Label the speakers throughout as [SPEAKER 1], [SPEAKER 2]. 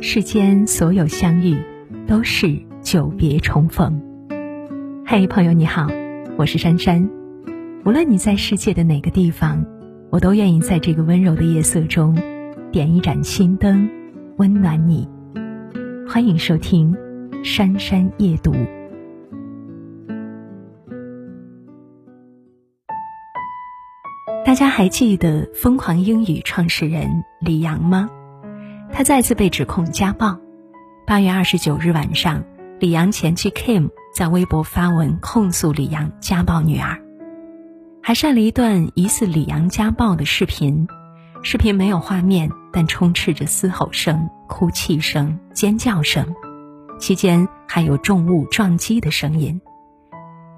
[SPEAKER 1] 世间所有相遇，都是久别重逢。嘿，朋友你好，我是珊珊。无论你在世界的哪个地方，我都愿意在这个温柔的夜色中，点一盏心灯，温暖你。欢迎收听《珊珊夜读》。大家还记得疯狂英语创始人李阳吗？他再次被指控家暴。八月二十九日晚上，李阳前妻 Kim 在微博发文控诉李阳家暴女儿，还晒了一段疑似李阳家暴的视频。视频没有画面，但充斥着嘶吼声、哭泣声、尖叫声，期间还有重物撞击的声音。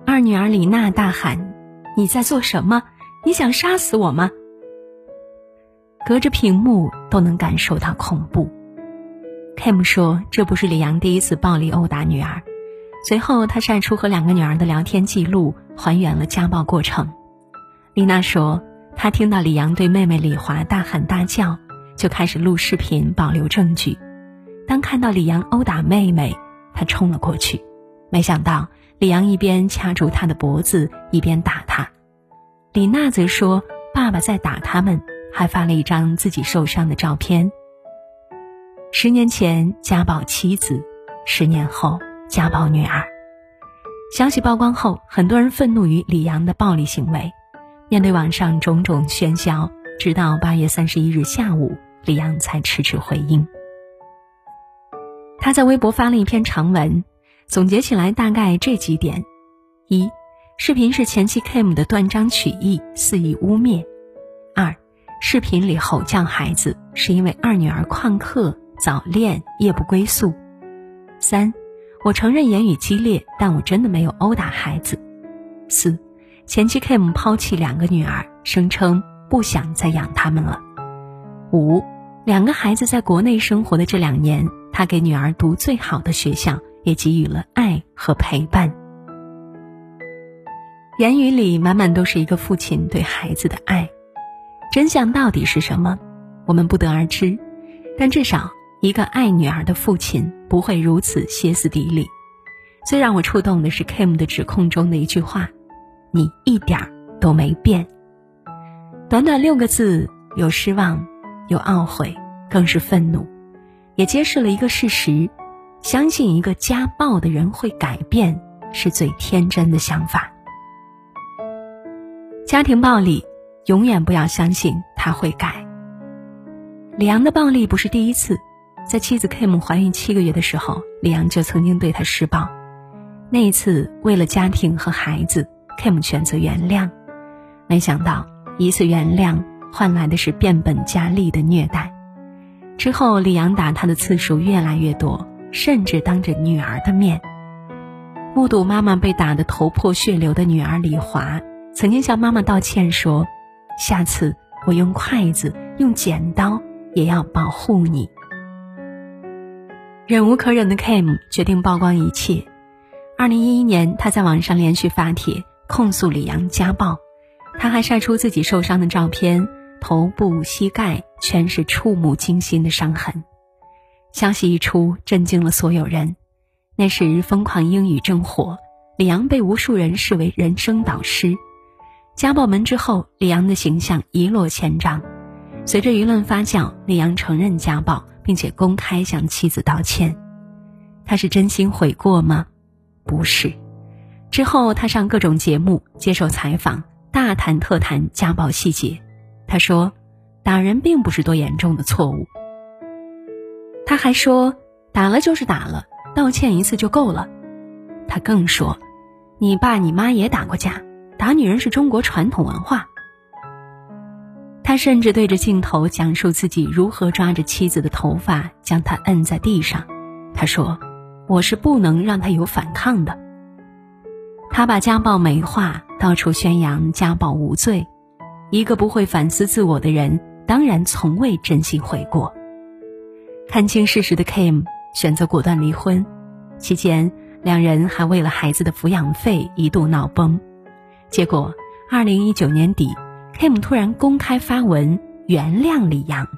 [SPEAKER 1] 二女儿李娜大喊：“你在做什么？”你想杀死我吗？隔着屏幕都能感受到恐怖。Kim 说：“这不是李阳第一次暴力殴打女儿。”随后，他晒出和两个女儿的聊天记录，还原了家暴过程。丽娜说：“她听到李阳对妹妹李华大喊大叫，就开始录视频保留证据。当看到李阳殴打妹妹，她冲了过去，没想到李阳一边掐住她的脖子，一边打她。”李娜则说：“爸爸在打他们，还发了一张自己受伤的照片。”十年前家暴妻子，十年后家暴女儿。消息曝光后，很多人愤怒于李阳的暴力行为。面对网上种种喧嚣，直到八月三十一日下午，李阳才迟迟回应。他在微博发了一篇长文，总结起来大概这几点：一。视频是前妻 Kim 的断章取义，肆意污蔑。视频里吼叫孩子是因为二女儿旷课、早恋、夜不归宿。三，我承认言语激烈，但我真的没有殴打孩子。四，前妻 Kim 抛弃两个女儿，声称不想再养他们了。五，两个孩子在国内生活的这两年，他给女儿读最好的学校，也给予了爱和陪伴。言语里满满都是一个父亲对孩子的爱，真相到底是什么，我们不得而知。但至少一个爱女儿的父亲不会如此歇斯底里。最让我触动的是 Kim 的指控中的一句话：“你一点儿都没变。”短短六个字，有失望，有懊悔，更是愤怒，也揭示了一个事实：相信一个家暴的人会改变，是最天真的想法。家庭暴力，永远不要相信他会改。李阳的暴力不是第一次，在妻子 Kim 怀孕七个月的时候，李阳就曾经对她施暴。那一次，为了家庭和孩子，Kim 选择原谅，没想到一次原谅换来的是变本加厉的虐待。之后，李阳打她的次数越来越多，甚至当着女儿的面，目睹妈妈被打得头破血流的女儿李华。曾经向妈妈道歉说：“下次我用筷子、用剪刀也要保护你。”忍无可忍的 Kim 决定曝光一切。二零一一年，他在网上连续发帖控诉李阳家暴，他还晒出自己受伤的照片，头部、膝盖全是触目惊心的伤痕。消息一出，震惊了所有人。那时，疯狂英语正火，李阳被无数人视为人生导师。家暴门之后，李阳的形象一落千丈。随着舆论发酵，李阳承认家暴，并且公开向妻子道歉。他是真心悔过吗？不是。之后，他上各种节目接受采访，大谈特谈家暴细节。他说：“打人并不是多严重的错误。”他还说：“打了就是打了，道歉一次就够了。”他更说：“你爸你妈也打过架。”打女人是中国传统文化。他甚至对着镜头讲述自己如何抓着妻子的头发将她摁在地上。他说：“我是不能让她有反抗的。”他把家暴美化，到处宣扬家暴无罪。一个不会反思自我的人，当然从未真心悔过。看清事实的 Kim 选择果断离婚，期间两人还为了孩子的抚养费一度闹崩。结果，二零一九年底，Kim 突然公开发文原谅李阳。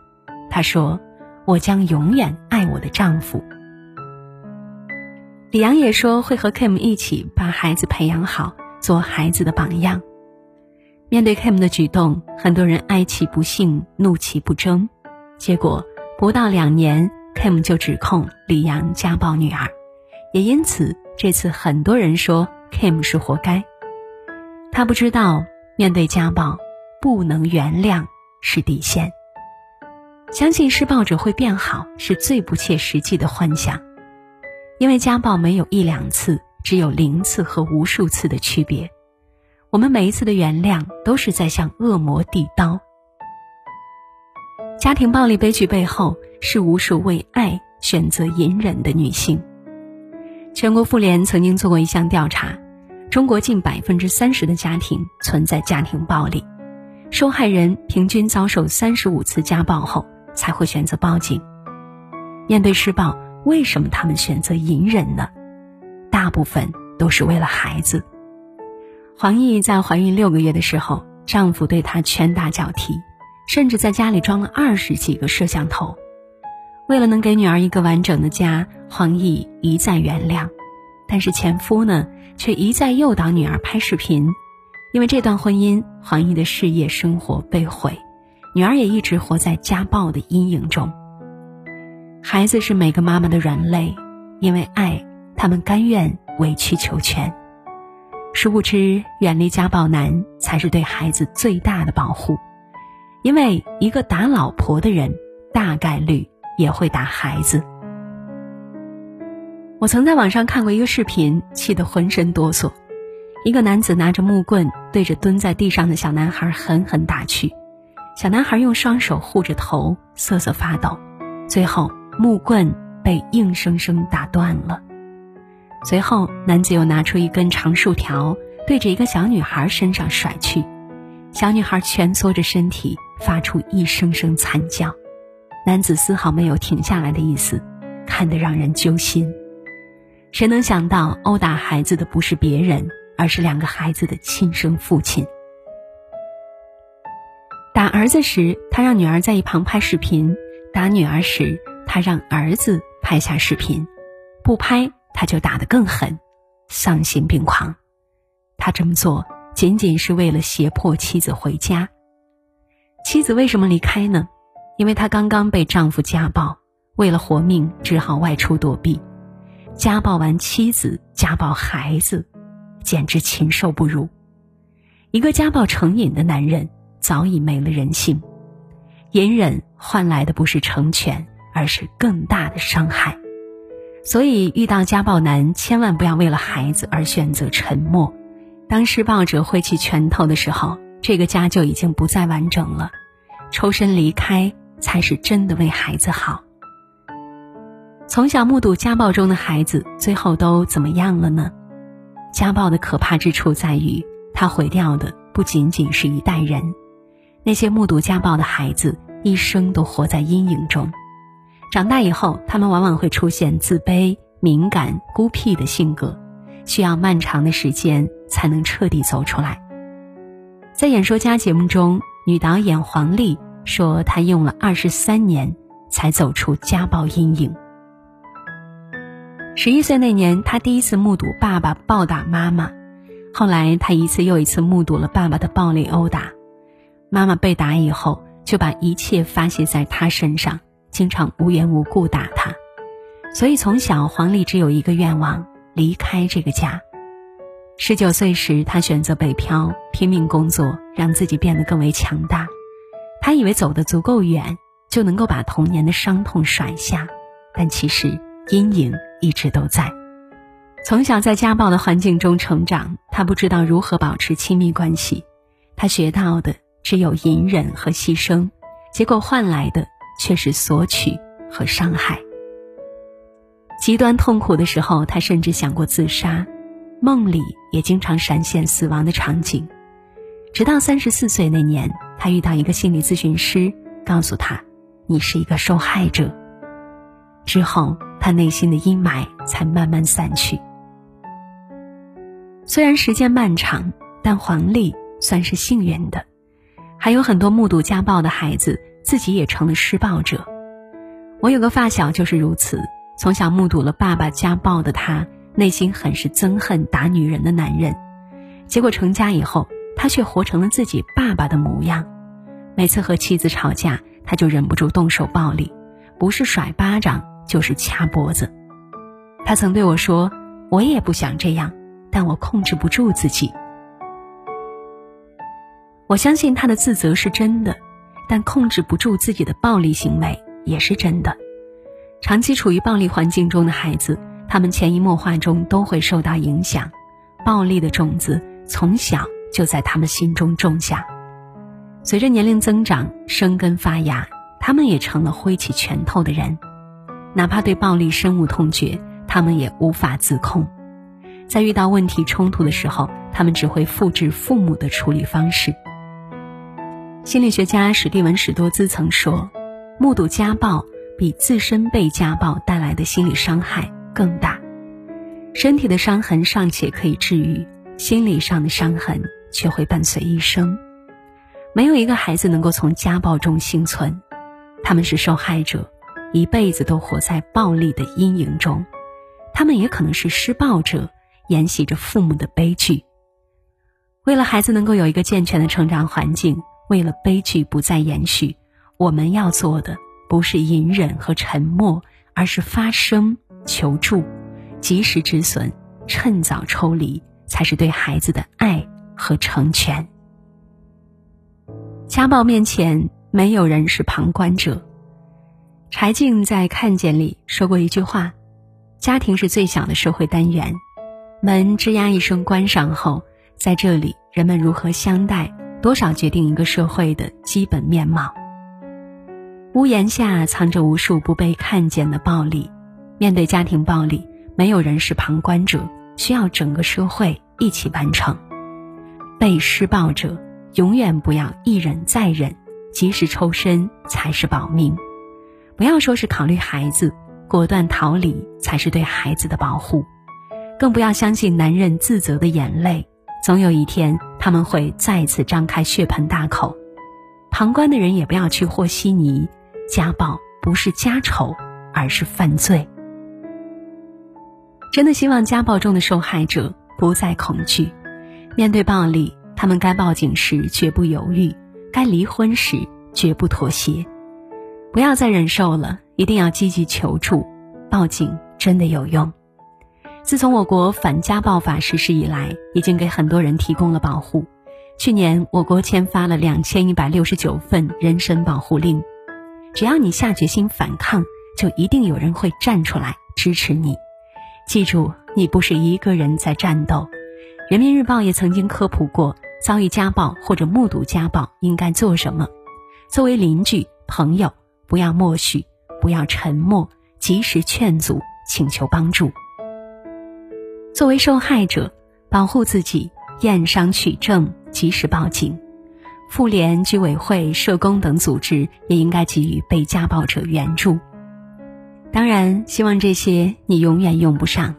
[SPEAKER 1] 他说：“我将永远爱我的丈夫。李阳也说会和 Kim 一起把孩子培养好，做孩子的榜样。面对 Kim 的举动，很多人哀其不幸，怒其不争。结果不到两年，Kim 就指控李阳家暴女儿，也因此这次很多人说 Kim 是活该。他不知道面对家暴，不能原谅是底线。相信施暴者会变好是最不切实际的幻想，因为家暴没有一两次，只有零次和无数次的区别。我们每一次的原谅，都是在向恶魔递刀。家庭暴力悲剧背后，是无数为爱选择隐忍的女性。全国妇联曾经做过一项调查，中国近百分之三十的家庭存在家庭暴力，受害人平均遭受三十五次家暴后才会选择报警。面对施暴，为什么他们选择隐忍呢？大部分都是为了孩子。黄奕在怀孕六个月的时候，丈夫对她拳打脚踢，甚至在家里装了二十几个摄像头。为了能给女儿一个完整的家，黄奕一再原谅，但是前夫呢，却一再诱导女儿拍视频。因为这段婚姻，黄奕的事业生活被毁，女儿也一直活在家暴的阴影中。孩子是每个妈妈的软肋，因为爱，他们甘愿委曲求全。殊不知，远离家暴男才是对孩子最大的保护，因为一个打老婆的人，大概率也会打孩子。我曾在网上看过一个视频，气得浑身哆嗦。一个男子拿着木棍对着蹲在地上的小男孩狠狠打去，小男孩用双手护着头，瑟瑟发抖，最后木棍被硬生生打断了。随后，男子又拿出一根长树条，对着一个小女孩身上甩去，小女孩蜷缩着身体，发出一声声惨叫。男子丝毫没有停下来的意思，看得让人揪心。谁能想到，殴打孩子的不是别人，而是两个孩子的亲生父亲？打儿子时，他让女儿在一旁拍视频；打女儿时，他让儿子拍下视频，不拍。他就打得更狠，丧心病狂。他这么做仅仅是为了胁迫妻子回家。妻子为什么离开呢？因为她刚刚被丈夫家暴，为了活命只好外出躲避。家暴完妻子，家暴孩子，简直禽兽不如。一个家暴成瘾的男人早已没了人性，隐忍换来的不是成全，而是更大的伤害。所以，遇到家暴男，千万不要为了孩子而选择沉默。当施暴者挥起拳头的时候，这个家就已经不再完整了。抽身离开，才是真的为孩子好。从小目睹家暴中的孩子，最后都怎么样了呢？家暴的可怕之处在于，它毁掉的不仅仅是一代人。那些目睹家暴的孩子，一生都活在阴影中。长大以后，他们往往会出现自卑、敏感、孤僻的性格，需要漫长的时间才能彻底走出来。在《演说家》节目中，女导演黄丽说，她用了二十三年才走出家暴阴影。十一岁那年，他第一次目睹爸爸暴打妈妈，后来他一次又一次目睹了爸爸的暴力殴打。妈妈被打以后，就把一切发泄在他身上。经常无缘无故打他，所以从小黄丽只有一个愿望：离开这个家。十九岁时，她选择北漂，拼命工作，让自己变得更为强大。她以为走得足够远，就能够把童年的伤痛甩下，但其实阴影一直都在。从小在家暴的环境中成长，他不知道如何保持亲密关系，他学到的只有隐忍和牺牲，结果换来的。却是索取和伤害。极端痛苦的时候，他甚至想过自杀，梦里也经常闪现死亡的场景。直到三十四岁那年，他遇到一个心理咨询师，告诉他：“你是一个受害者。”之后，他内心的阴霾才慢慢散去。虽然时间漫长，但黄丽算是幸运的，还有很多目睹家暴的孩子。自己也成了施暴者。我有个发小就是如此，从小目睹了爸爸家暴的他，内心很是憎恨打女人的男人。结果成家以后，他却活成了自己爸爸的模样。每次和妻子吵架，他就忍不住动手暴力，不是甩巴掌就是掐脖子。他曾对我说：“我也不想这样，但我控制不住自己。”我相信他的自责是真的，但控制不住自己的暴力行为。也是真的，长期处于暴力环境中的孩子，他们潜移默化中都会受到影响，暴力的种子从小就在他们心中种下。随着年龄增长，生根发芽，他们也成了挥起拳头的人。哪怕对暴力深恶痛绝，他们也无法自控。在遇到问题冲突的时候，他们只会复制父母的处理方式。心理学家史蒂文·史多兹曾说。目睹家暴比自身被家暴带来的心理伤害更大，身体的伤痕尚且可以治愈，心理上的伤痕却会伴随一生。没有一个孩子能够从家暴中幸存，他们是受害者，一辈子都活在暴力的阴影中；他们也可能是施暴者，沿袭着父母的悲剧。为了孩子能够有一个健全的成长环境，为了悲剧不再延续。我们要做的不是隐忍和沉默，而是发声求助，及时止损，趁早抽离，才是对孩子的爱和成全。家暴面前，没有人是旁观者。柴静在《看见》里说过一句话：“家庭是最小的社会单元，门吱呀一声关上后，在这里，人们如何相待，多少决定一个社会的基本面貌。”屋檐下藏着无数不被看见的暴力，面对家庭暴力，没有人是旁观者，需要整个社会一起完成。被施暴者永远不要一忍再忍，及时抽身才是保命。不要说是考虑孩子，果断逃离才是对孩子的保护。更不要相信男人自责的眼泪，总有一天他们会再次张开血盆大口。旁观的人也不要去和稀泥。家暴不是家丑，而是犯罪。真的希望家暴中的受害者不再恐惧，面对暴力，他们该报警时绝不犹豫，该离婚时绝不妥协。不要再忍受了，一定要积极求助，报警真的有用。自从我国反家暴法实施以来，已经给很多人提供了保护。去年，我国签发了两千一百六十九份人身保护令。只要你下决心反抗，就一定有人会站出来支持你。记住，你不是一个人在战斗。人民日报也曾经科普过，遭遇家暴或者目睹家暴应该做什么。作为邻居、朋友，不要默许，不要沉默，及时劝阻，请求帮助。作为受害者，保护自己，验伤取证，及时报警。妇联、居委会、社工等组织也应该给予被家暴者援助。当然，希望这些你永远用不上。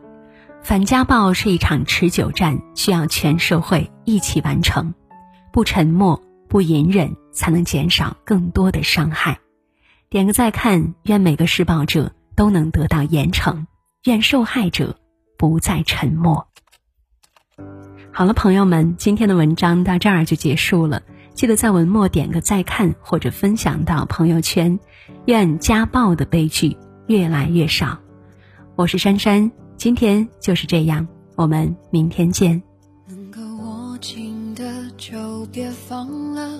[SPEAKER 1] 反家暴是一场持久战，需要全社会一起完成。不沉默，不隐忍，才能减少更多的伤害。点个再看，愿每个施暴者都能得到严惩，愿受害者不再沉默。好了，朋友们，今天的文章到这儿就结束了。记得在文末点个再看或者分享到朋友圈，愿家暴的悲剧越来越少。我是珊珊，今天就是这样，我们明天见。
[SPEAKER 2] 能够握紧的就别放了，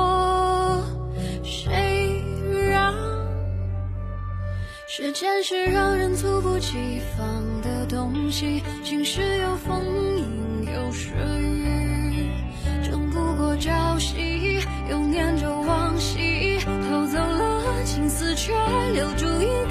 [SPEAKER 2] 现实让人猝不及防的东西？晴时有风，阴有时雨，争不过朝夕。又念着往昔，偷走了青丝，却留住一。